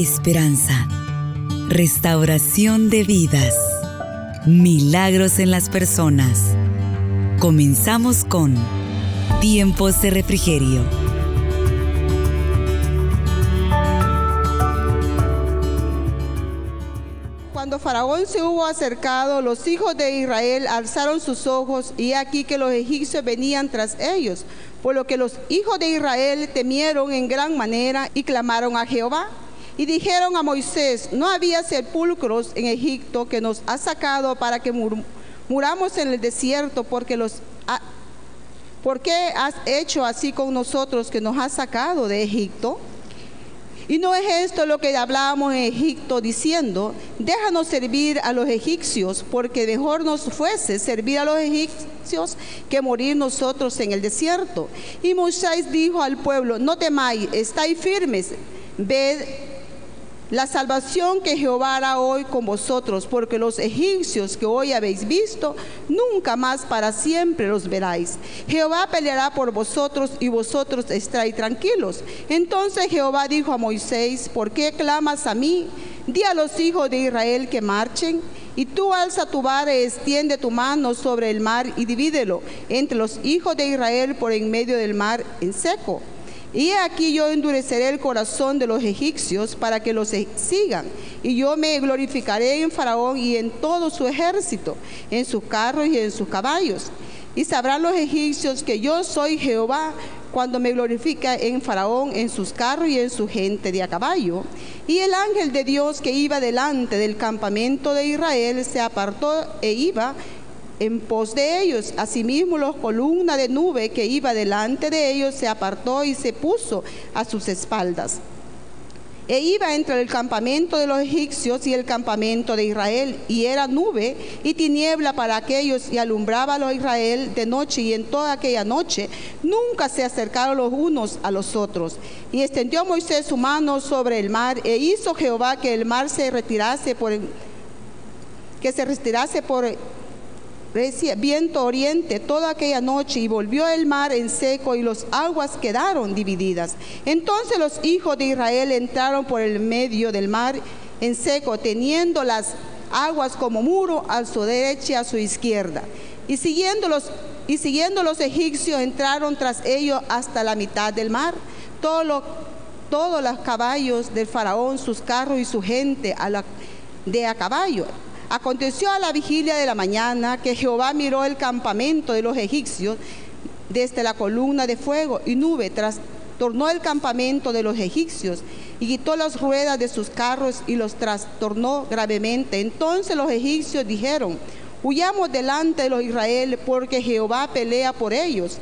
esperanza, restauración de vidas, milagros en las personas. Comenzamos con Tiempos de Refrigerio. Cuando Faraón se hubo acercado, los hijos de Israel alzaron sus ojos y aquí que los egipcios venían tras ellos, por lo que los hijos de Israel temieron en gran manera y clamaron a Jehová. Y dijeron a Moisés, no había sepulcros en Egipto que nos ha sacado para que muramos en el desierto, porque los... ¿Por qué has hecho así con nosotros que nos has sacado de Egipto? Y no es esto lo que hablábamos en Egipto diciendo, déjanos servir a los egipcios, porque mejor nos fuese servir a los egipcios que morir nosotros en el desierto. Y Moisés dijo al pueblo, no temáis, estáis firmes, ved la salvación que Jehová hará hoy con vosotros, porque los egipcios que hoy habéis visto, nunca más para siempre los veráis. Jehová peleará por vosotros y vosotros estaréis tranquilos. Entonces Jehová dijo a Moisés, ¿por qué clamas a mí? Di a los hijos de Israel que marchen. Y tú alza tu vara y extiende tu mano sobre el mar y divídelo entre los hijos de Israel por en medio del mar en seco y aquí yo endureceré el corazón de los egipcios para que los sigan. Y yo me glorificaré en Faraón y en todo su ejército, en sus carros y en sus caballos. Y sabrán los egipcios que yo soy Jehová cuando me glorifica en Faraón, en sus carros y en su gente de a caballo. Y el ángel de Dios que iba delante del campamento de Israel se apartó e iba en pos de ellos. Asimismo, la columna de nube que iba delante de ellos se apartó y se puso a sus espaldas. E iba entre el campamento de los egipcios y el campamento de Israel, y era nube y tiniebla para aquellos, y alumbraba a los Israel de noche, y en toda aquella noche nunca se acercaron los unos a los otros. Y extendió Moisés su mano sobre el mar, e hizo Jehová que el mar se retirase por que se retirase por viento oriente toda aquella noche y volvió el mar en seco y las aguas quedaron divididas. Entonces los hijos de Israel entraron por el medio del mar en seco, teniendo las aguas como muro a su derecha y a su izquierda. Y siguiendo los, y siguiendo los egipcios entraron tras ellos hasta la mitad del mar. Todos los caballos del faraón, sus carros y su gente de a caballo Aconteció a la vigilia de la mañana que Jehová miró el campamento de los egipcios desde la columna de fuego y nube, trastornó el campamento de los egipcios y quitó las ruedas de sus carros y los trastornó gravemente. Entonces los egipcios dijeron, huyamos delante de los israelíes porque Jehová pelea por ellos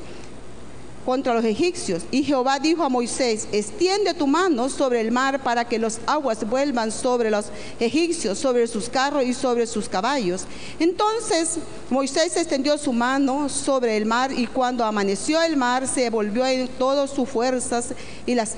contra los egipcios. Y Jehová dijo a Moisés, extiende tu mano sobre el mar para que las aguas vuelvan sobre los egipcios, sobre sus carros y sobre sus caballos. Entonces Moisés extendió su mano sobre el mar y cuando amaneció el mar se volvió en todas sus fuerzas y los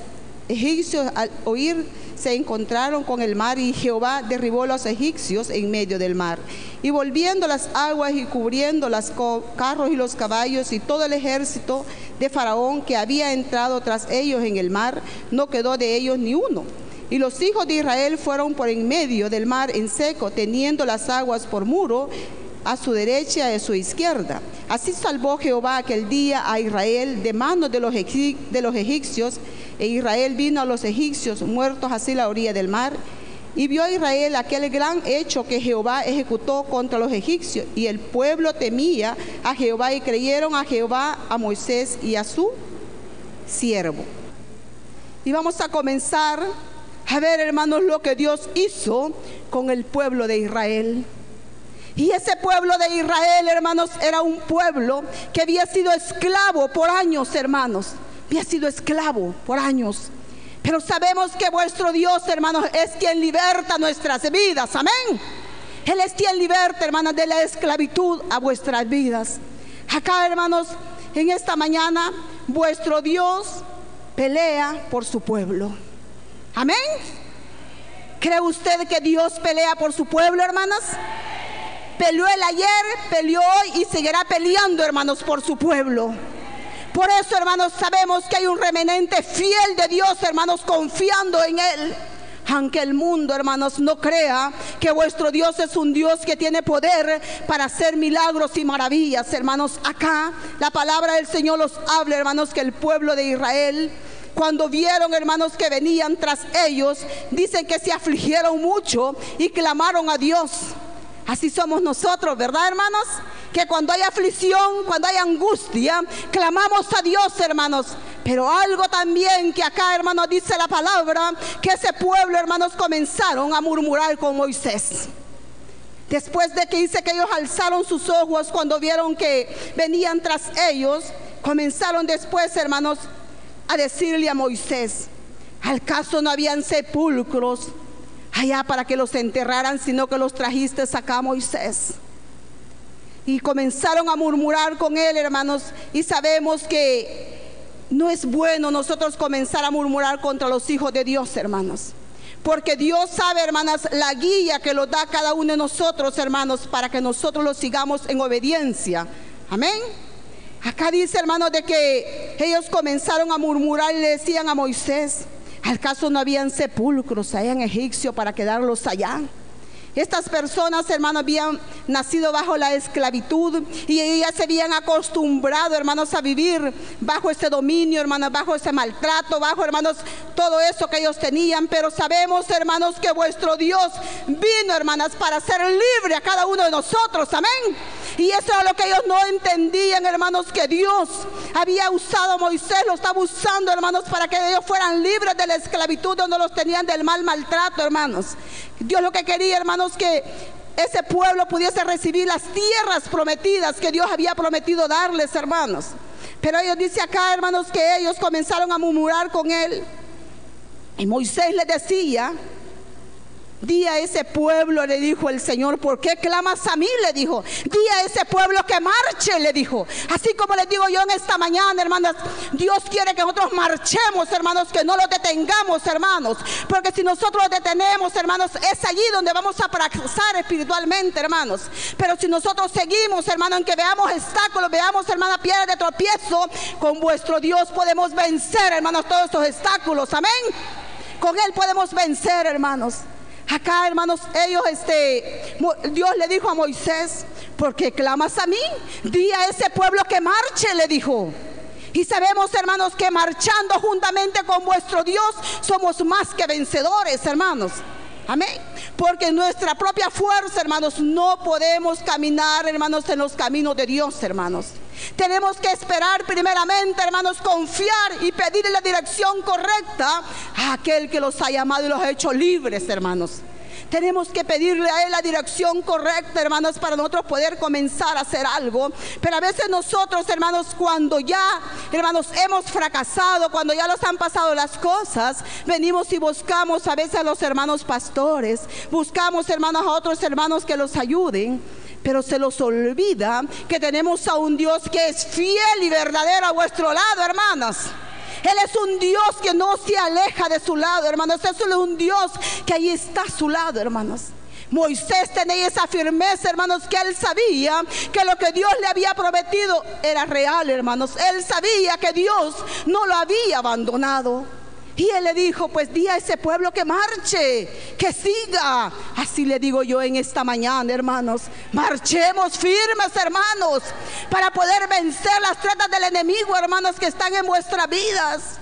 egipcios al oír se encontraron con el mar y Jehová derribó a los egipcios en medio del mar. Y volviendo las aguas y cubriendo los carros y los caballos y todo el ejército de Faraón que había entrado tras ellos en el mar, no quedó de ellos ni uno. Y los hijos de Israel fueron por en medio del mar en seco, teniendo las aguas por muro a su derecha y a su izquierda. Así salvó Jehová aquel día a Israel de manos de los, egipcios, e Israel vino a los egipcios muertos así la orilla del mar. Y vio a Israel aquel gran hecho que Jehová ejecutó contra los egipcios, y el pueblo temía a Jehová y creyeron a Jehová, a Moisés y a su siervo. Y vamos a comenzar a ver, hermanos, lo que Dios hizo con el pueblo de Israel. Y ese pueblo de Israel, hermanos, era un pueblo que había sido esclavo por años, hermanos. Había sido esclavo por años. Pero sabemos que vuestro Dios, hermanos, es quien liberta nuestras vidas. Amén. Él es quien liberta, hermanos, de la esclavitud a vuestras vidas. Acá, hermanos, en esta mañana, vuestro Dios pelea por su pueblo. Amén. ¿Cree usted que Dios pelea por su pueblo, hermanas? Peleó el ayer, peleó hoy y seguirá peleando, hermanos, por su pueblo. Por eso, hermanos, sabemos que hay un remanente fiel de Dios, hermanos, confiando en Él. aunque el mundo, hermanos, no crea que vuestro Dios es un Dios que tiene poder para hacer milagros y maravillas, hermanos. Acá la palabra del Señor los habla, hermanos, que el pueblo de Israel cuando vieron, hermanos, que venían tras ellos, dicen que se afligieron mucho y clamaron a Dios. Así somos nosotros, ¿verdad, hermanos? Que cuando hay aflicción, cuando hay angustia, clamamos a Dios, hermanos. Pero algo también que acá, hermanos, dice la palabra, que ese pueblo, hermanos, comenzaron a murmurar con Moisés. Después de que dice que ellos alzaron sus ojos cuando vieron que venían tras ellos, comenzaron después, hermanos, a decirle a Moisés, ¿al caso no habían sepulcros allá para que los enterraran, sino que los trajiste acá, Moisés? Y comenzaron a murmurar con él, hermanos, y sabemos que no es bueno nosotros comenzar a murmurar contra los hijos de Dios, hermanos. Porque Dios sabe, hermanas, la guía que lo da cada uno de nosotros, hermanos, para que nosotros lo sigamos en obediencia. Amén. Acá dice, hermanos, de que ellos comenzaron a murmurar y le decían a Moisés, ¿al caso no habían sepulcros allá en Egipcio para quedarlos allá? Estas personas, hermanos, habían nacido bajo la esclavitud y ellas se habían acostumbrado, hermanos, a vivir bajo ese dominio, hermanos, bajo ese maltrato, bajo, hermanos, todo eso que ellos tenían. Pero sabemos, hermanos, que vuestro Dios vino, hermanas, para ser libre a cada uno de nosotros. Amén. Y eso era lo que ellos no entendían, hermanos, que Dios había usado a Moisés, lo estaba usando, hermanos, para que ellos fueran libres de la esclavitud donde los tenían del mal maltrato, hermanos. Dios lo que quería, hermanos, que ese pueblo pudiese recibir las tierras prometidas que Dios había prometido darles, hermanos. Pero ellos dice acá, hermanos, que ellos comenzaron a murmurar con él. Y Moisés les decía, Di a ese pueblo, le dijo el Señor, ¿por qué clamas a mí? Le dijo. Di a ese pueblo que marche, le dijo. Así como les digo yo en esta mañana, hermanas, Dios quiere que nosotros marchemos, hermanos, que no lo detengamos, hermanos. Porque si nosotros lo detenemos, hermanos, es allí donde vamos a fracasar espiritualmente, hermanos. Pero si nosotros seguimos, hermanos, en que veamos obstáculos, veamos, hermanas, piedras de tropiezo, con vuestro Dios podemos vencer, hermanos, todos estos obstáculos. Amén. Con Él podemos vencer, hermanos. Acá, hermanos, ellos, este, Dios le dijo a Moisés, ¿por qué clamas a mí? Di a ese pueblo que marche, le dijo. Y sabemos, hermanos, que marchando juntamente con vuestro Dios somos más que vencedores, hermanos. Amén. Porque nuestra propia fuerza, hermanos, no podemos caminar, hermanos, en los caminos de Dios, hermanos. Tenemos que esperar primeramente, hermanos, confiar y pedirle la dirección correcta a aquel que los ha llamado y los ha hecho libres, hermanos. Tenemos que pedirle a Él la dirección correcta, hermanos, para nosotros poder comenzar a hacer algo. Pero a veces nosotros, hermanos, cuando ya, hermanos, hemos fracasado, cuando ya nos han pasado las cosas, venimos y buscamos a veces a los hermanos pastores, buscamos, hermanos, a otros hermanos que los ayuden pero se los olvida que tenemos a un Dios que es fiel y verdadero a vuestro lado, hermanos. Él es un Dios que no se aleja de su lado, hermanos. Es un Dios que ahí está a su lado, hermanos. Moisés tenía esa firmeza, hermanos, que él sabía que lo que Dios le había prometido era real, hermanos. Él sabía que Dios no lo había abandonado. Y él le dijo, pues di a ese pueblo que marche, que siga. Así le digo yo en esta mañana, hermanos. Marchemos firmes, hermanos, para poder vencer las tretas del enemigo, hermanos, que están en vuestras vidas.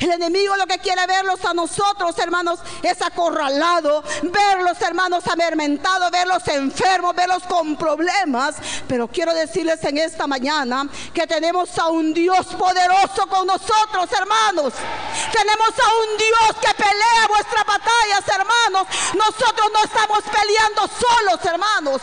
El enemigo lo que quiere verlos a nosotros, hermanos, es acorralado, verlos, hermanos, amermentados, verlos enfermos, verlos con problemas. Pero quiero decirles en esta mañana que tenemos a un Dios poderoso con nosotros, hermanos. Tenemos a un Dios que pelea vuestras batallas, hermanos. Nosotros no estamos peleando solos, hermanos.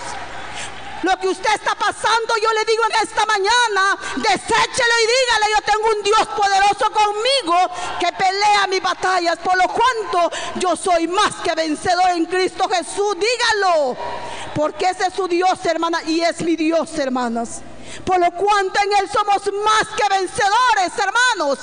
Lo que usted está pasando, yo le digo en esta mañana, deséchelo y dígale, yo tengo un Dios poderoso conmigo que pelea mis batallas, por lo cuanto yo soy más que vencedor en Cristo Jesús. Dígalo, porque ese es su Dios, hermana, y es mi Dios, hermanas. Por lo cuanto en Él somos más que vencedores, hermanos.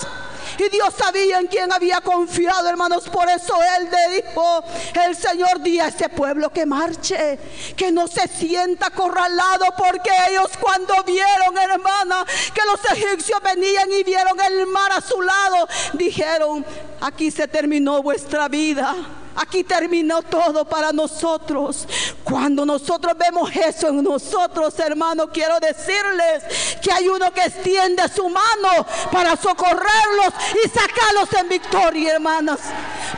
Y Dios sabía en quién había confiado, hermanos. Por eso Él le dijo, el Señor di a ese pueblo que marche, que no se sienta acorralado, porque ellos cuando vieron, hermana, que los egipcios venían y vieron el mar a su lado, dijeron, aquí se terminó vuestra vida. aquí terminó todo para nosotros. Cuando nosotros vemos eso en nosotros, hermanos, quiero decirles que hay uno que extiende su mano para socorrerlos y sacarlos en victoria, hermanas.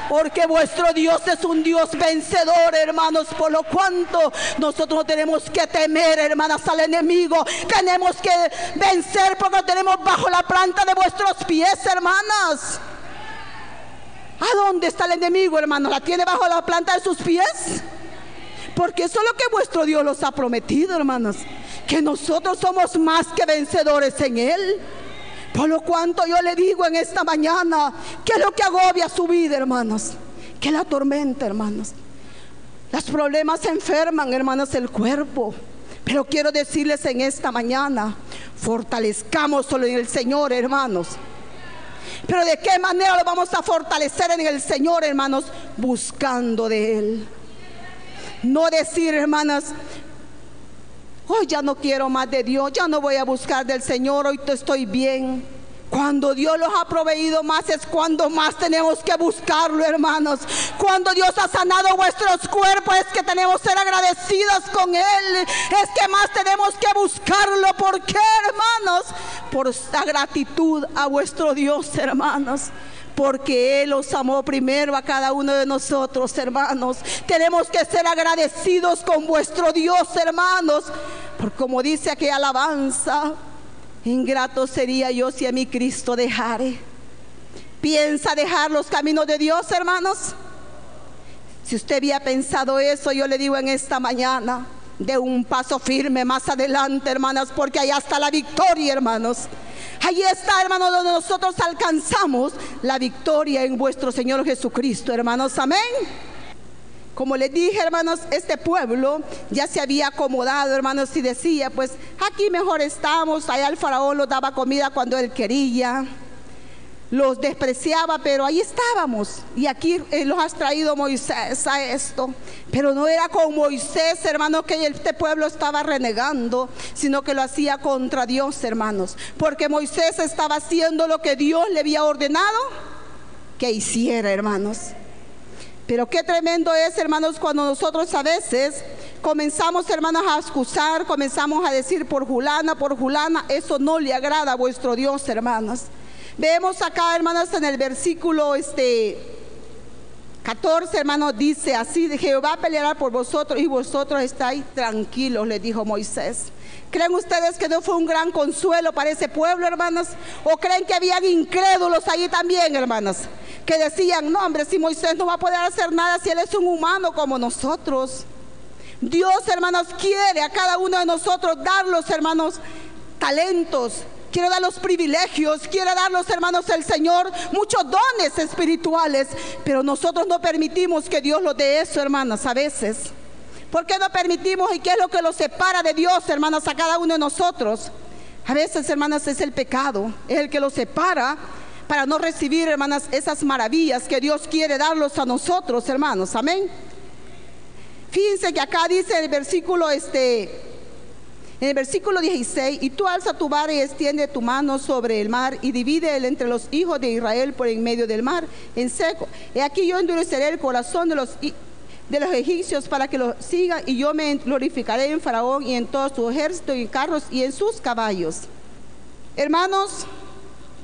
Porque vuestro Dios es un Dios vencedor, hermanos, por lo cuanto nosotros no tenemos que temer, hermanas, al enemigo. Tenemos que vencer porque tenemos bajo la planta de vuestros pies, hermanas. ¿A dónde está el enemigo, hermano? ¿La tiene bajo la planta de sus pies? Porque eso es lo que vuestro Dios los ha prometido, hermanos. Que nosotros somos más que vencedores en Él. Por lo cuanto yo le digo en esta mañana, que es lo que agobia su vida, hermanos? Que la tormenta, hermanos. Los problemas enferman, hermanos, el cuerpo. Pero quiero decirles en esta mañana, fortalezcamos solo en el Señor, hermanos. Pero de qué manera lo vamos a fortalecer en el Señor, hermanos, buscando de Él. No decir, hermanas, hoy ya no quiero más de Dios, ya no voy a buscar del Señor, hoy estoy bien. Cuando Dios los ha proveído más es cuando más tenemos que buscarlo, hermanos. Cuando Dios ha sanado vuestros cuerpos es que tenemos que ser agradecidas con Él. Es que más tenemos que buscarlo. ¿Por qué, hermanos? Por la gratitud a vuestro Dios, hermanos porque Él los amó primero a cada uno de nosotros, hermanos. Tenemos que ser agradecidos con vuestro Dios, hermanos, por como dice aquí alabanza, Ingrato sería yo si a mi Cristo dejare. ¿Piensa dejar los caminos de Dios, hermanos? Si usted había pensado eso, yo le digo en esta mañana, de un paso firme más adelante, hermanas, porque allá está la victoria, hermanos. Allí está, hermanos, donde nosotros alcanzamos la victoria en vuestro Señor Jesucristo, hermanos. Amén. Como les dije, hermanos, este pueblo ya se había acomodado, hermanos, y decía, pues aquí mejor estamos, allá el faraón los daba comida cuando él quería, los despreciaba, pero ahí estábamos. Y aquí eh, los has traído Moisés a esto. Pero no era con Moisés, hermanos, que este pueblo estaba renegando, sino que lo hacía contra Dios, hermanos. Porque Moisés estaba haciendo lo que Dios le había ordenado que hiciera, hermanos. Pero qué tremendo es, hermanos, cuando nosotros a veces comenzamos, hermanos, a excusar, comenzamos a decir por Julana, por Julana, eso no le agrada a vuestro Dios, hermanos. Vemos acá, hermanos, en el versículo este 14, hermanos, dice así, Jehová peleará por vosotros y vosotros estáis tranquilos, le dijo Moisés. ¿Creen ustedes que no fue un gran consuelo para ese pueblo, hermanos? ¿O creen que habían incrédulos allí también, hermanos? Que decían, no, hombre, si Moisés no va a poder hacer nada si él es un humano como nosotros. Dios, hermanos, quiere a cada uno de nosotros dar los hermanos, talentos, quiere dar los privilegios, quiere dar los hermanos el Señor muchos dones espirituales, pero nosotros no permitimos que Dios los dé eso, hermanas, a veces. ¿Por qué no permitimos y qué es lo que los separa de Dios, hermanas, a cada uno de nosotros? A veces, hermanas, es el pecado, es el que los separa para no recibir, hermanas, esas maravillas que Dios quiere darlos a nosotros, hermanos. Amén. Fíjense que acá dice el versículo este en el versículo 16, y tú alza tu vara y extiende tu mano sobre el mar y divide entre los hijos de Israel por en medio del mar en seco. Y aquí yo endureceré el corazón de los de los egipcios para que lo sigan y yo me glorificaré en Faraón y en todo su ejército y en carros y en sus caballos. Hermanos,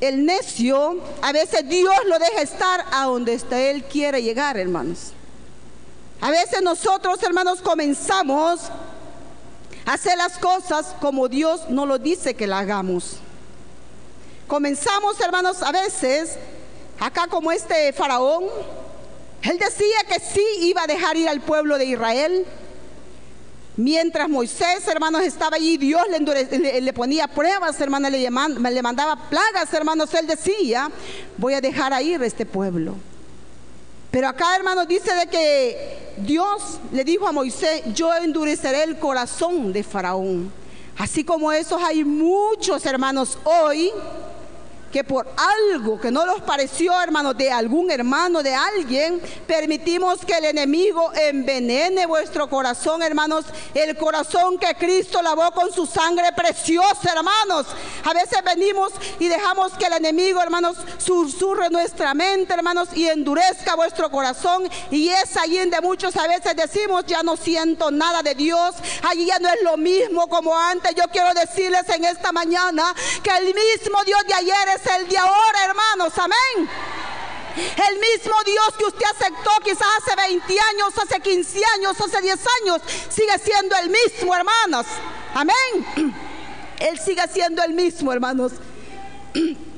el necio a veces Dios lo deja estar a donde él quiere llegar, hermanos. A veces nosotros, hermanos, comenzamos hacer las cosas como Dios nos lo dice que la hagamos. Comenzamos, hermanos, a veces, acá como este faraón, él decía que sí iba a dejar ir al pueblo de Israel. Mientras Moisés, hermanos, estaba allí, Dios le, ponía pruebas, hermanos, le, mandaba plagas, hermanos. Él decía, voy a dejar ir a este pueblo. Pero acá, hermanos, dice de que Dios le dijo a Moisés, yo endureceré el corazón de Faraón. Así como esos hay muchos hermanos hoy que por algo que no nos pareció, hermanos, de algún hermano, de alguien, permitimos que el enemigo envenene vuestro corazón, hermanos, el corazón que Cristo lavó con su sangre preciosa, hermanos. A veces venimos y dejamos que el enemigo, hermanos, susurre nuestra mente, hermanos, y endurezca vuestro corazón. Y es allí donde muchos a veces decimos, ya no siento nada de Dios, allí ya no es lo mismo como antes. Yo quiero decirles en esta mañana que el mismo Dios de ayer es el de ahora, hermanos. Amén. El mismo Dios que usted aceptó quizás hace 20 años, hace 15 años, hace 10 años, sigue siendo el mismo, hermanos. Amén. Él sigue siendo el mismo, hermanos.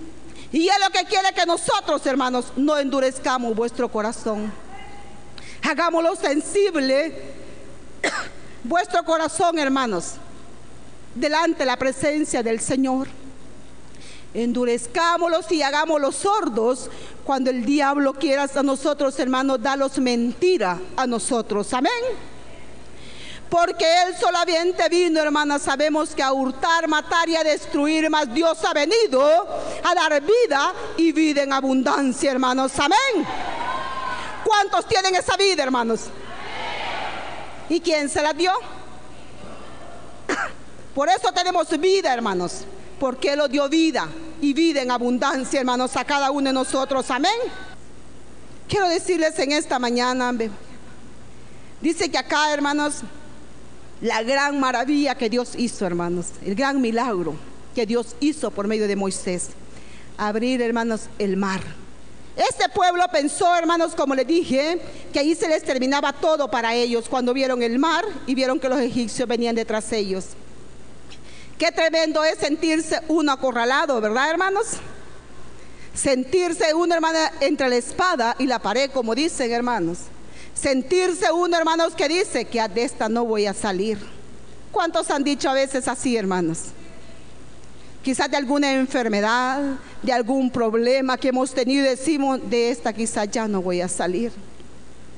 Y es lo que quiere que nosotros, hermanos, no endurezcamos vuestro corazón. Hagámoslo sensible vuestro corazón, hermanos, delante de la presencia del Señor endurezcámoslos y hagámoslos sordos cuando el diablo quiera a nosotros, hermanos, dalos mentira a nosotros. Amén. Porque Él solamente vino, hermanas, sabemos que a hurtar, matar y a destruir, más Dios ha venido a dar vida y vida en abundancia, hermanos. Amén. ¿Cuántos tienen esa vida, hermanos? ¿Y quién se la dio? Por eso tenemos vida, hermanos porque Él lo dio vida y vida en abundancia, hermanos, a cada uno de nosotros. Amén. Quiero decirles en esta mañana, dice que acá, hermanos, la gran maravilla que Dios hizo, hermanos, el gran milagro que Dios hizo por medio de Moisés, abrir, hermanos, el mar. Este pueblo pensó, hermanos, como les dije, que ahí se les terminaba todo para ellos cuando vieron el mar y vieron que los egipcios venían detrás de ellos. Qué tremendo es sentirse uno acorralado, ¿verdad, hermanos? Sentirse uno, hermana, entre la espada y la pared, como dicen, hermanos. Sentirse uno, hermanos, que dice que de esta no voy a salir. ¿Cuántos han dicho a veces así, hermanos? Quizás de alguna enfermedad, de algún problema que hemos tenido decimos, de esta quizás ya no voy a salir.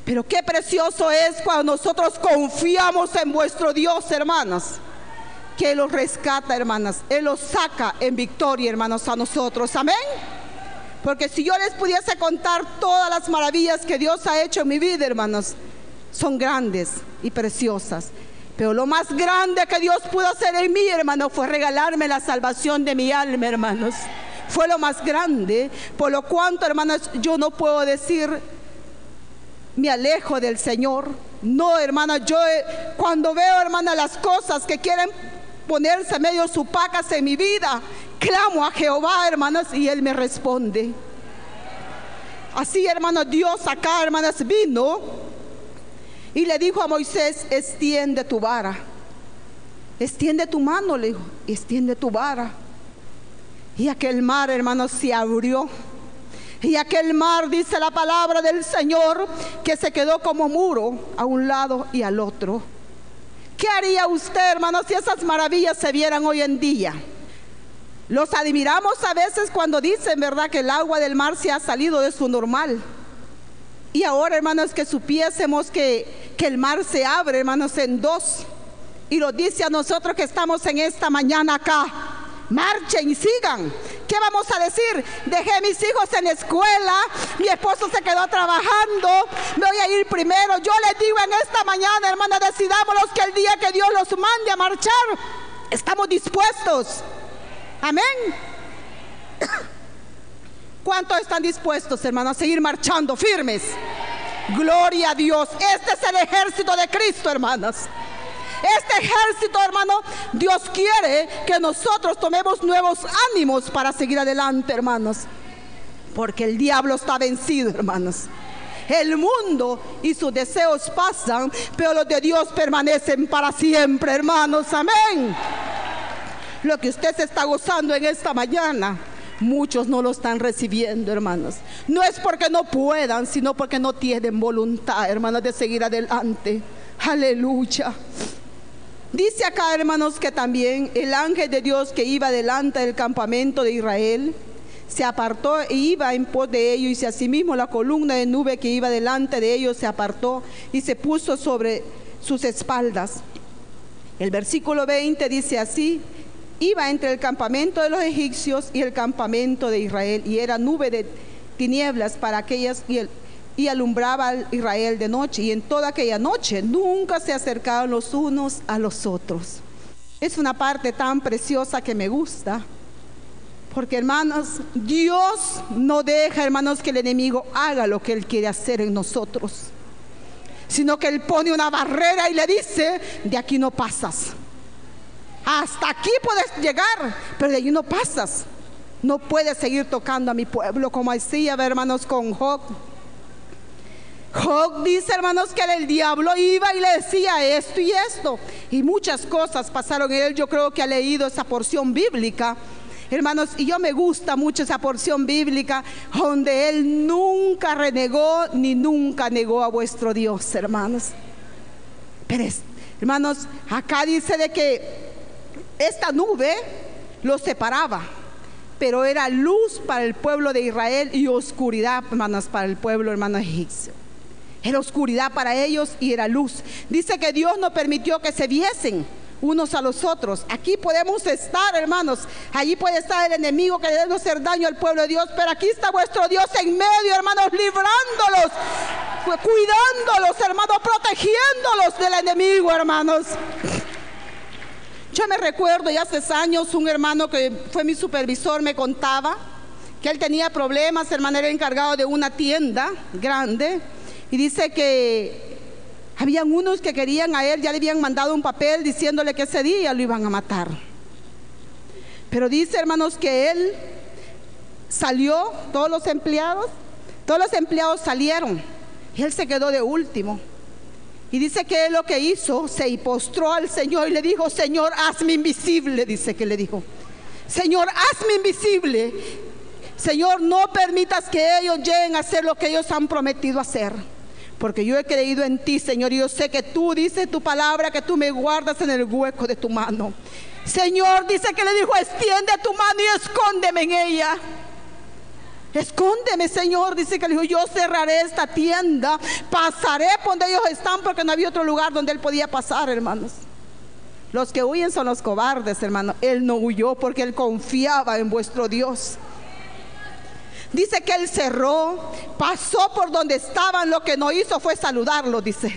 Pero qué precioso es cuando nosotros confiamos en vuestro Dios, hermanos que los rescata, hermanas. Él los saca en victoria, hermanos, a nosotros. Amén. Porque si yo les pudiese contar todas las maravillas que Dios ha hecho en mi vida, hermanos, son grandes y preciosas. Pero lo más grande que Dios pudo hacer en mí, hermano, fue regalarme la salvación de mi alma, hermanos. Fue lo más grande. Por lo cuanto, hermanos, yo no puedo decir, me alejo del Señor. No, hermana, yo cuando veo, hermana, las cosas que quieren ponerse medio su pacas en mi vida. Clamo a Jehová, hermanas, y Él me responde. Así, hermanos, Dios acá, hermanas, vino y le dijo a Moisés, extiende tu vara. Extiende tu mano, le dijo, extiende tu vara. Y aquel mar, hermanos, se abrió. Y aquel mar, dice la palabra del Señor, que se quedó como muro a un lado y al otro. ¿Qué haría usted, hermano, si esas maravillas se vieran hoy en día? Los admiramos a veces cuando dicen, ¿verdad?, que el agua del mar se ha salido de su normal. Y ahora, hermanos, que supiésemos que, que el mar se abre, hermanos, en dos. Y lo dice a nosotros que estamos en esta mañana acá. Marchen y sigan. ¿Qué vamos a decir? Dejé mis hijos en escuela, mi esposo se quedó trabajando, me voy a ir primero. Yo les digo en esta mañana, hermana, decidámonos que el día que Dios los mande a marchar, estamos dispuestos. Amén. ¿Cuántos están dispuestos, hermanos, a seguir marchando firmes? Gloria a Dios. Este es el ejército de Cristo, hermanos. Este ejército, hermano, Dios quiere que nosotros tomemos nuevos ánimos para seguir adelante, hermanos. Porque el diablo está vencido, hermanos. El mundo y sus deseos pasan, pero los de Dios permanecen para siempre, hermanos. Amén. Lo que usted se está gozando en esta mañana, muchos no lo están recibiendo, hermanos. No es porque no puedan, sino porque no tienen voluntad, hermanos, de seguir adelante. Aleluya. Dice acá, hermanos, que también el ángel de Dios que iba delante del campamento de Israel se apartó e iba en pos de ellos, y asimismo la columna de nube que iba delante de ellos se apartó y se puso sobre sus espaldas. El versículo 20 dice así, iba entre el campamento de los egipcios y el campamento de Israel, y era nube de tinieblas para aquellas y, y alumbraba a Israel de noche. Y en toda aquella noche nunca se acercaban los unos a los otros. Es una parte tan preciosa que me gusta. Porque hermanos, Dios no deja, hermanos, que el enemigo haga lo que él quiere hacer en nosotros. Sino que él pone una barrera y le dice, de aquí no pasas. Hasta aquí puedes llegar, pero de allí no pasas. No puedes seguir tocando a mi pueblo como decía, hermanos, con Job. Job dice, hermanos, que el diablo iba y le decía esto y esto. Y muchas cosas pasaron en él. Yo creo que ha leído esa porción bíblica. Hermanos, y yo me gusta mucho esa porción bíblica donde él nunca renegó ni nunca negó a vuestro Dios, hermanos. Pero, hermanos, acá dice de que esta nube los separaba, pero era luz para el pueblo de Israel y oscuridad, hermanos, para el pueblo, hermano egipcio. Era oscuridad para ellos y era luz. Dice que Dios no permitió que se viesen unos a los otros. Aquí podemos estar, hermanos. Allí puede estar el enemigo que debe hacer daño al pueblo de Dios. Pero aquí está vuestro Dios en medio, hermanos, librándolos, cuidándolos, hermanos, protegiéndolos del enemigo, hermanos. Yo me recuerdo ya hace años un hermano que fue mi supervisor me contaba que él tenía problemas, hermano era encargado de una tienda grande y dice que habían unos que querían a él, ya le habían mandado un papel diciéndole que ese día lo iban a matar. Pero dice, hermanos, que él salió, todos los empleados, todos los empleados salieron y él se quedó de último. Y dice que él lo que hizo, se postró al Señor y le dijo, Señor, hazme invisible, dice que le dijo. Señor, hazme invisible. Señor, no permitas que ellos lleguen a hacer lo que ellos han prometido hacer. Porque yo he creído en ti, Señor, y yo sé que tú dices tu palabra, que tú me guardas en el hueco de tu mano. Señor, dice que le dijo, extiende tu mano y escóndeme en ella. Escóndeme, Señor. Dice que le dijo, yo cerraré esta tienda. Pasaré por donde ellos están porque no había otro lugar donde él podía pasar, hermanos. Los que huyen son los cobardes, hermano. Él no huyó porque él confiaba en vuestro Dios. Dice que él cerró, pasó por donde estaban, lo que no hizo fue saludarlo, dice.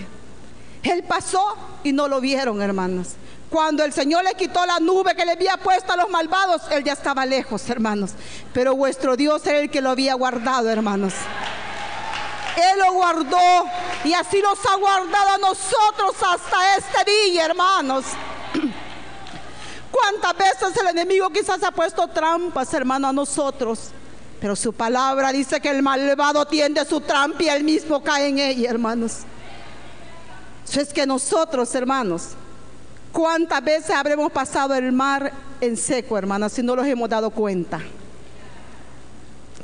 Él pasó y no lo vieron, hermanos. Cuando el Señor le quitó la nube que le había puesto a los malvados, Él ya estaba lejos, hermanos. Pero vuestro Dios era el que lo había guardado, hermanos. Él lo guardó y así nos ha guardado a nosotros hasta este día, hermanos. ¿Cuántas veces el enemigo quizás ha puesto trampas, hermano, a nosotros? Pero su palabra dice que el malvado tiende su trampa y él mismo cae en ella, hermanos. Eso es que nosotros, hermanos, ¿Cuántas veces habremos pasado el mar en seco, hermanos, si no los hemos dado cuenta?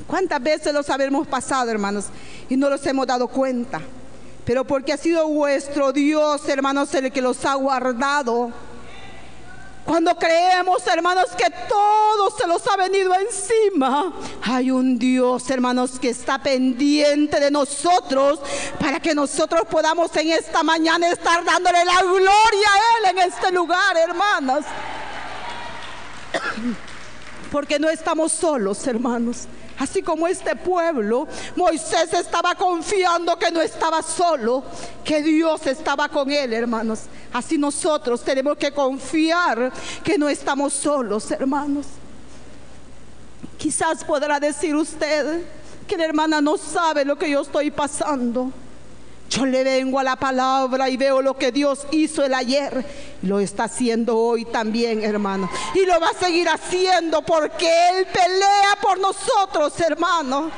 ¿Cuántas veces los habremos pasado, hermanos, y no los hemos dado cuenta? Pero porque ha sido vuestro Dios, hermanos, el que los ha guardado cuando creemos, hermanos, que todo se los ha venido encima, hay un Dios, hermanos, que está pendiente de nosotros para que nosotros podamos en esta mañana estar dándole la gloria a Él en este lugar, hermanos. Porque no estamos solos, hermanos. Así como este pueblo, Moisés estaba confiando que no estaba solo, que Dios estaba con él, hermanos. Así nosotros tenemos que confiar que no estamos solos, hermanos. Quizás podrá decir usted que la hermana no sabe lo que yo estoy pasando. Yo le vengo a la palabra y veo lo que Dios hizo el ayer. Lo está haciendo hoy también, hermano. Y lo va a seguir haciendo porque Él pelea por nosotros, hermano.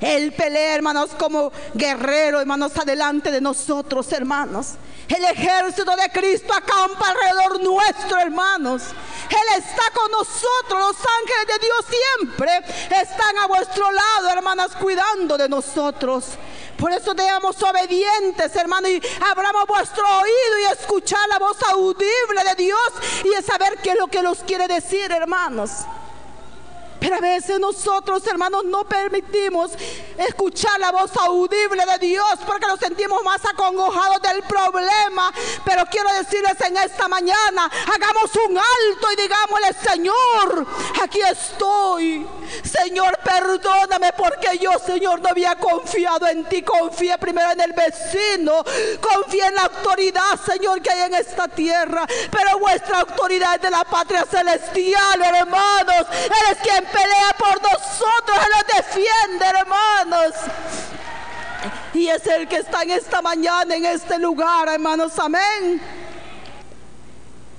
Él pelea, hermanos, como guerrero, hermanos, adelante de nosotros, hermanos. El ejército de Cristo acampa alrededor nuestro, hermanos. Él está con nosotros. Los ángeles de Dios siempre están a vuestro lado, hermanas, cuidando de nosotros. Por eso seamos obedientes, hermano, y abramos vuestro oído y escuchar la voz audible de Dios y saber qué es lo que nos quiere decir, hermanos. Pero a veces nosotros, hermanos, no permitimos escuchar la voz audible de Dios porque nos sentimos más acongojados del problema. Pero quiero decirles en esta mañana, hagamos un alto y digámosle, Señor, aquí estoy. Señor, perdóname porque yo, Señor, no había confiado en ti. Confié primero en el vecino. Confié en la autoridad, Señor, que hay en esta tierra. Pero vuestra autoridad es de la patria celestial, hermanos. Él es quien pelea por nosotros, Él nos defiende, hermanos. Y es el que está en esta mañana, en este lugar, hermanos. Amén.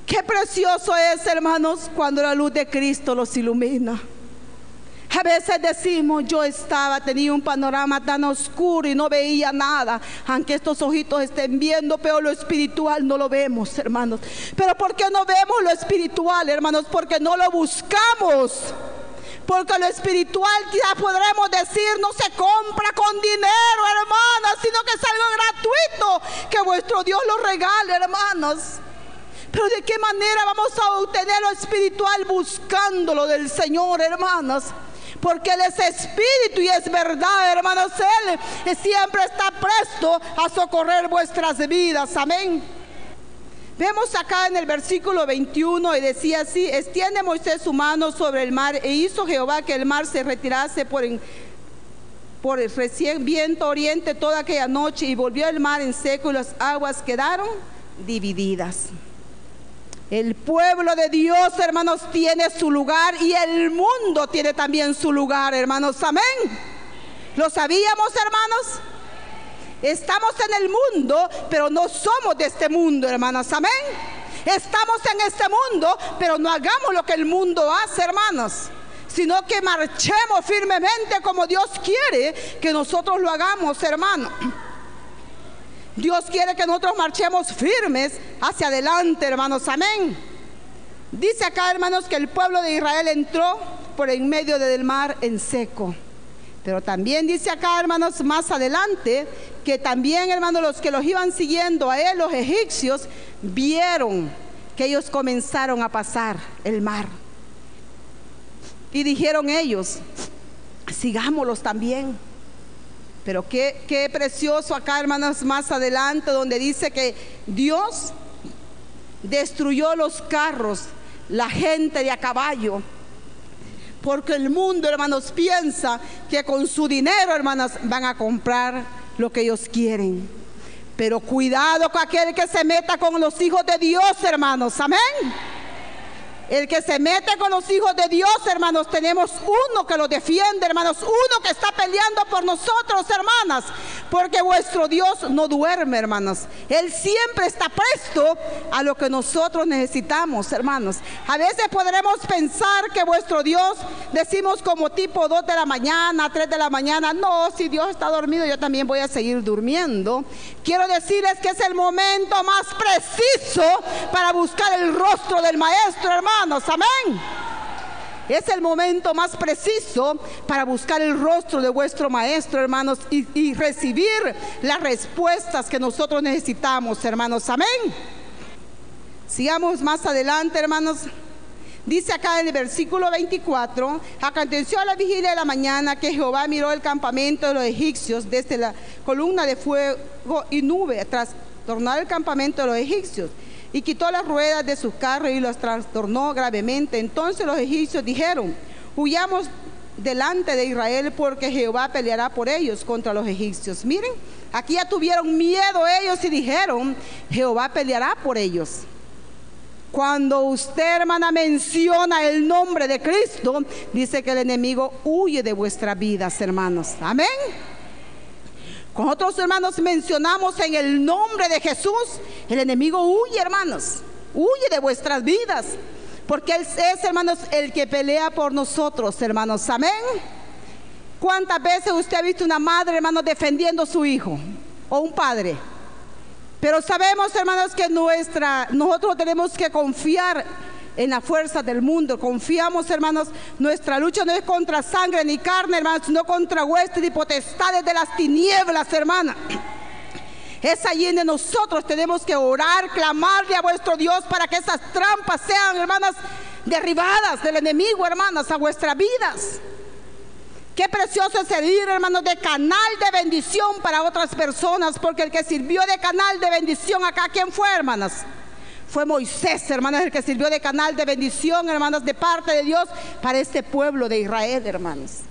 Qué precioso es, hermanos, cuando la luz de Cristo los ilumina. A veces decimos, yo estaba, tenía un panorama tan oscuro y no veía nada. Aunque estos ojitos estén viendo, pero lo espiritual no lo vemos, hermanos. Pero ¿por qué no vemos lo espiritual, hermanos? Porque no lo buscamos. Porque lo espiritual ya podremos decir no se compra con dinero, hermanos, sino que es algo gratuito que vuestro Dios lo regale, hermanos. Pero de qué manera vamos a obtener lo espiritual buscándolo del Señor, hermanos porque Él es espíritu y es verdad, hermanos. Él siempre está presto a socorrer vuestras vidas. Amén. Vemos acá en el versículo 21 y decía así, extiende Moisés su mano sobre el mar e hizo Jehová que el mar se retirase por, por el recién viento oriente toda aquella noche y volvió el mar en seco y las aguas quedaron divididas. El pueblo de Dios, hermanos, tiene su lugar y el mundo tiene también su lugar, hermanos. Amén. ¿Lo sabíamos, hermanos? Estamos en el mundo, pero no somos de este mundo, hermanos. Amén. Estamos en este mundo, pero no hagamos lo que el mundo hace, hermanos. Sino que marchemos firmemente como Dios quiere que nosotros lo hagamos, hermanos. Dios quiere que nosotros marchemos firmes hacia adelante, hermanos. Amén. Dice acá, hermanos, que el pueblo de Israel entró por en medio del mar en seco. Pero también dice acá, hermanos, más adelante, que también, hermanos, los que los iban siguiendo a él, los egipcios, vieron que ellos comenzaron a pasar el mar. Y dijeron ellos, sigámoslos también. Pero qué, precioso acá, hermanos, más adelante, donde dice que Dios destruyó los carros, la gente de a caballo. Porque el mundo, hermanos, piensa que con su dinero, hermanas, van a comprar lo que ellos quieren. Pero cuidado con aquel que se meta con los hijos de Dios, hermanos. Amén. El que se mete con los hijos de Dios, hermanos, tenemos uno que lo defiende, hermanos, uno que está peleando por nosotros, hermanas, porque vuestro Dios no duerme, hermanos. Él siempre está presto a lo que nosotros necesitamos, hermanos. A veces podremos pensar que vuestro Dios, decimos como tipo 2 de la mañana, 3 de la mañana, no, si Dios está dormido, yo también voy a seguir durmiendo. Quiero decirles que es el momento más preciso para buscar el rostro del Maestro, hermano amén. Es el momento más preciso para buscar el rostro de vuestro maestro, hermanos, y, y, recibir las respuestas que nosotros necesitamos, hermanos. Amén. Sigamos más adelante, hermanos. Dice acá en el versículo 24, aconteció a la vigilia de la mañana que Jehová miró el campamento de los egipcios desde la columna de fuego y nube, tras tornar el campamento de los egipcios y quitó las ruedas de sus carros y los trastornó gravemente. Entonces los egipcios dijeron, huyamos delante de Israel porque Jehová peleará por ellos contra los egipcios. Miren, aquí ya tuvieron miedo ellos y dijeron, Jehová peleará por ellos. Cuando usted, hermana, menciona el nombre de Cristo, dice que el enemigo huye de vuestras vidas, hermanos. Amén. Con otros hermanos mencionamos en el nombre de Jesús, el enemigo huye, hermanos, huye de vuestras vidas, porque Él es, hermanos, el que pelea por nosotros, hermanos. Amén. ¿Cuántas veces usted ha visto una madre, hermanos, defendiendo a su hijo o un padre? Pero sabemos, hermanos, que nuestra, nosotros tenemos que confiar en la fuerza del mundo. Confiamos, hermanos, nuestra lucha no es contra sangre ni carne, hermanos, sino contra huestes y potestades de las tinieblas, hermana. Es allí donde nosotros tenemos que orar, clamarle a vuestro Dios para que esas trampas sean, hermanas, derribadas del enemigo, hermanas, a vuestras vidas. Qué precioso es servir, hermanos, de canal de bendición para otras personas, porque el que sirvió de canal de bendición acá, ¿quién fue, hermanas? Fue Moisés, hermanas, el que sirvió de canal de bendición, hermanas, de parte de Dios para este pueblo de Israel, hermanos.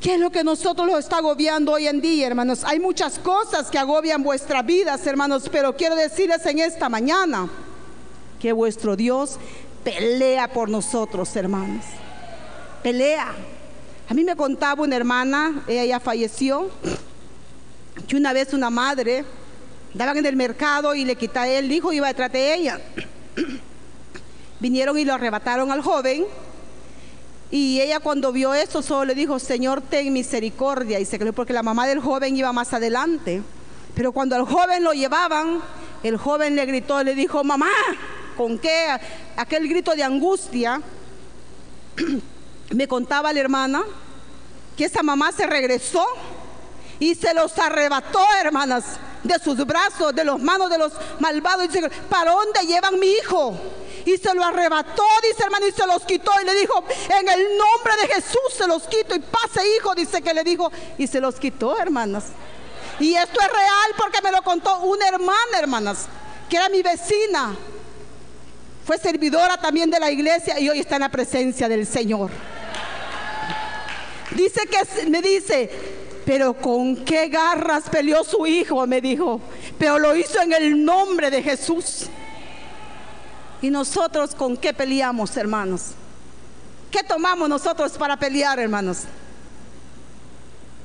¿Qué es lo que nosotros lo está agobiando hoy en día, hermanos? Hay muchas cosas que agobian vuestras vidas, hermanos, pero quiero decirles en esta mañana que vuestro Dios pelea por nosotros, hermanos. Pelea. A mí me contaba una hermana, ella ya falleció, que una vez una madre daban en el mercado y le quitaba el hijo y iba detrás de ella. Vinieron y lo arrebataron al joven y ella cuando vio eso solo le dijo, Señor, ten misericordia. Y se creyó porque la mamá del joven iba más adelante. Pero cuando al joven lo llevaban, el joven le gritó, le dijo, mamá, ¿con qué? Aquel grito de angustia. Me contaba la hermana que esa mamá se regresó y se los arrebató, hermanas, de sus brazos, de los manos de los malvados. Dice, ¿para dónde llevan mi hijo? y se lo arrebató, dice hermano, y se los quitó y le dijo, en el nombre de Jesús se los quito y pase hijo, dice que le dijo, y se los quitó, hermanas. Y esto es real porque me lo contó una hermana, hermanas, que era mi vecina. Fue servidora también de la iglesia y hoy está en la presencia del Señor. Dice que me dice, pero con qué garras peleó su hijo, me dijo, pero lo hizo en el nombre de Jesús. ¿Y nosotros con qué peleamos, hermanos? ¿Qué tomamos nosotros para pelear, hermanos?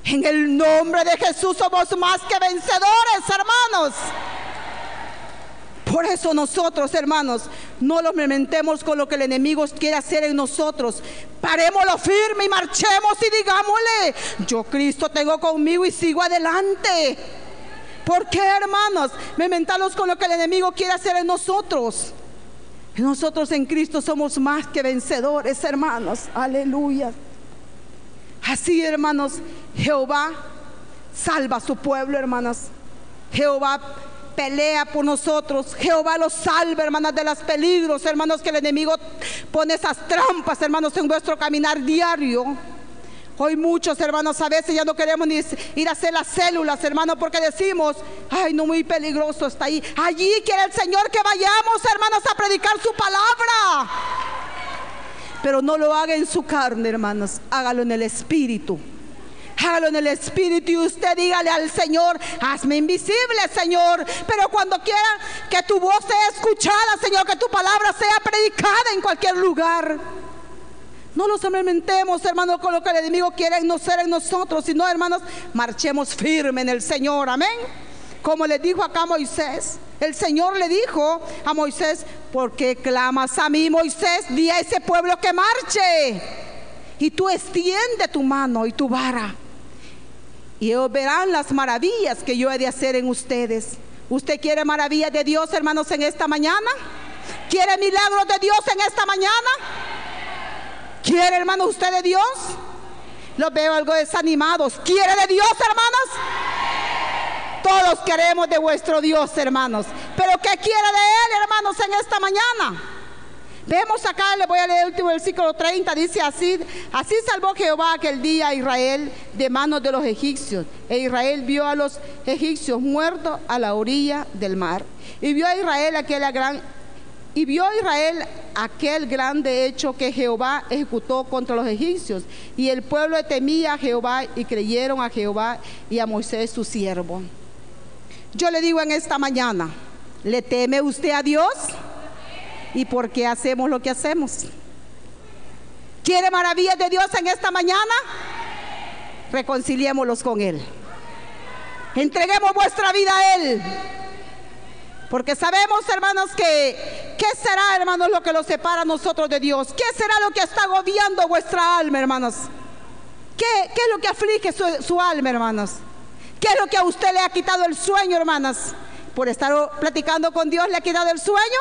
En el nombre de Jesús somos más que vencedores, hermanos. Por eso nosotros, hermanos, no lo mementemos con lo que el enemigo quiere hacer en nosotros. Parémoslo firme y marchemos y digámosle, yo Cristo tengo conmigo y sigo adelante. ¿Por qué, hermanos? Mementarlos con lo que el enemigo quiere hacer en nosotros. Nosotros en Cristo somos más que vencedores, hermanos. Aleluya. Así, hermanos, Jehová salva a su pueblo, hermanas. Jehová pelea por nosotros. Jehová los salva, hermanas, de los peligros, hermanos, que el enemigo pone esas trampas, hermanos, en vuestro caminar diario. Hoy muchos hermanos a veces ya no queremos ni ir a hacer las células, hermanos, porque decimos, ay, no muy peligroso está ahí. Allí quiere el Señor que vayamos, hermanos, a predicar su palabra. Pero no lo haga en su carne, hermanos, hágalo en el espíritu. Hágalo en el espíritu y usted dígale al Señor, hazme invisible, Señor. Pero cuando quiera que tu voz sea escuchada, Señor, que tu palabra sea predicada en cualquier lugar. No nos amentemos, hermanos, con lo que el enemigo quiere no ser en nosotros, sino, hermanos, marchemos firme en el Señor. Amén. Como le dijo acá Moisés, el Señor le dijo a Moisés, ¿por qué clamas a mí, Moisés? Di a ese pueblo que marche. Y tú extiende tu mano y tu vara. Y ellos verán las maravillas que yo he de hacer en ustedes. ¿Usted quiere maravillas de Dios, hermanos, en esta mañana? ¿Quiere milagros de Dios en esta mañana? ¿Quiere, hermano, usted de Dios? Los veo algo desanimados. ¿Quiere de Dios, hermanos? Todos queremos de vuestro Dios, hermanos. Pero ¿qué quiere de Él, hermanos, en esta mañana? Vemos acá, le voy a leer el último versículo 30, dice así, así salvó Jehová aquel día a Israel de manos de los egipcios. E Israel vio a los egipcios muertos a la orilla del mar. Y vio a Israel aquella gran y vio Israel aquel grande hecho que Jehová ejecutó contra los egipcios. Y el pueblo temía a Jehová y creyeron a Jehová y a Moisés su siervo. Yo le digo en esta mañana, ¿le teme usted a Dios? ¿Y por qué hacemos lo que hacemos? ¿Quiere maravillas de Dios en esta mañana? Reconciliémoslos con Él. Entreguemos vuestra vida a Él. Porque sabemos, hermanos, que ¿qué será, hermanos, lo que los separa a nosotros de Dios? ¿Qué será lo que está agobiando vuestra alma, hermanos? ¿Qué, es lo que aflige su, su, alma, hermanos? ¿Qué es lo que a usted le ha quitado el sueño, hermanas? ¿Por estar platicando con Dios le ha quitado el sueño?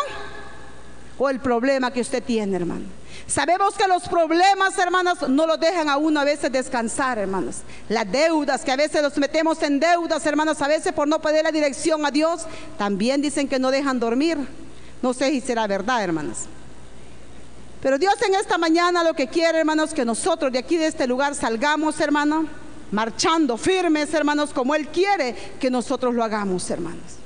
¿O el problema que usted tiene, hermano? Sabemos que los problemas, hermanos, no los dejan a uno a veces descansar, hermanos. Las deudas, que a veces nos metemos en deudas, hermanos, a veces por no pedir la dirección a Dios, también dicen que no dejan dormir. No sé si será verdad, hermanos. Pero Dios en esta mañana lo que quiere, hermanos, que nosotros de aquí de este lugar salgamos, hermano, marchando firmes, hermanos, como Él quiere que nosotros lo hagamos, hermanos.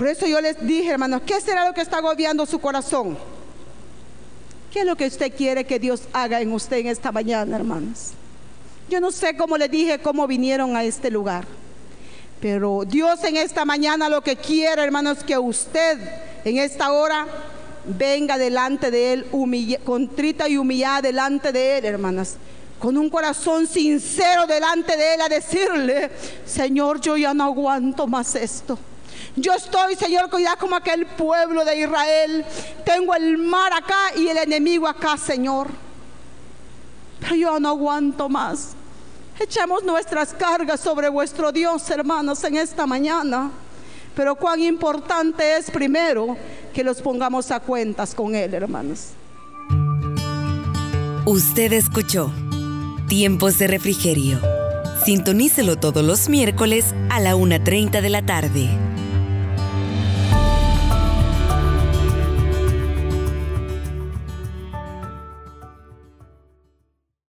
Por eso yo les dije, hermanos, ¿qué será lo que está agobiando su corazón? ¿Qué es lo que usted quiere que Dios haga en usted en esta mañana, hermanos? Yo no sé cómo le dije cómo vinieron a este lugar. Pero Dios en esta mañana lo que quiere, hermanos, que usted en esta hora venga delante de Él, contrita y humillada delante de Él, hermanas. Con un corazón sincero delante de Él a decirle, Señor, yo ya no aguanto más esto. Yo estoy, Señor, ya como aquel pueblo de Israel. Tengo el mar acá y el enemigo acá, Señor. Pero yo no aguanto más. Echemos nuestras cargas sobre vuestro Dios, hermanos, en esta mañana. Pero cuán importante es primero que los pongamos a cuentas con Él, hermanos. Usted escuchó Tiempos de Refrigerio. Sintonícelo todos los miércoles a la 1.30 de la tarde.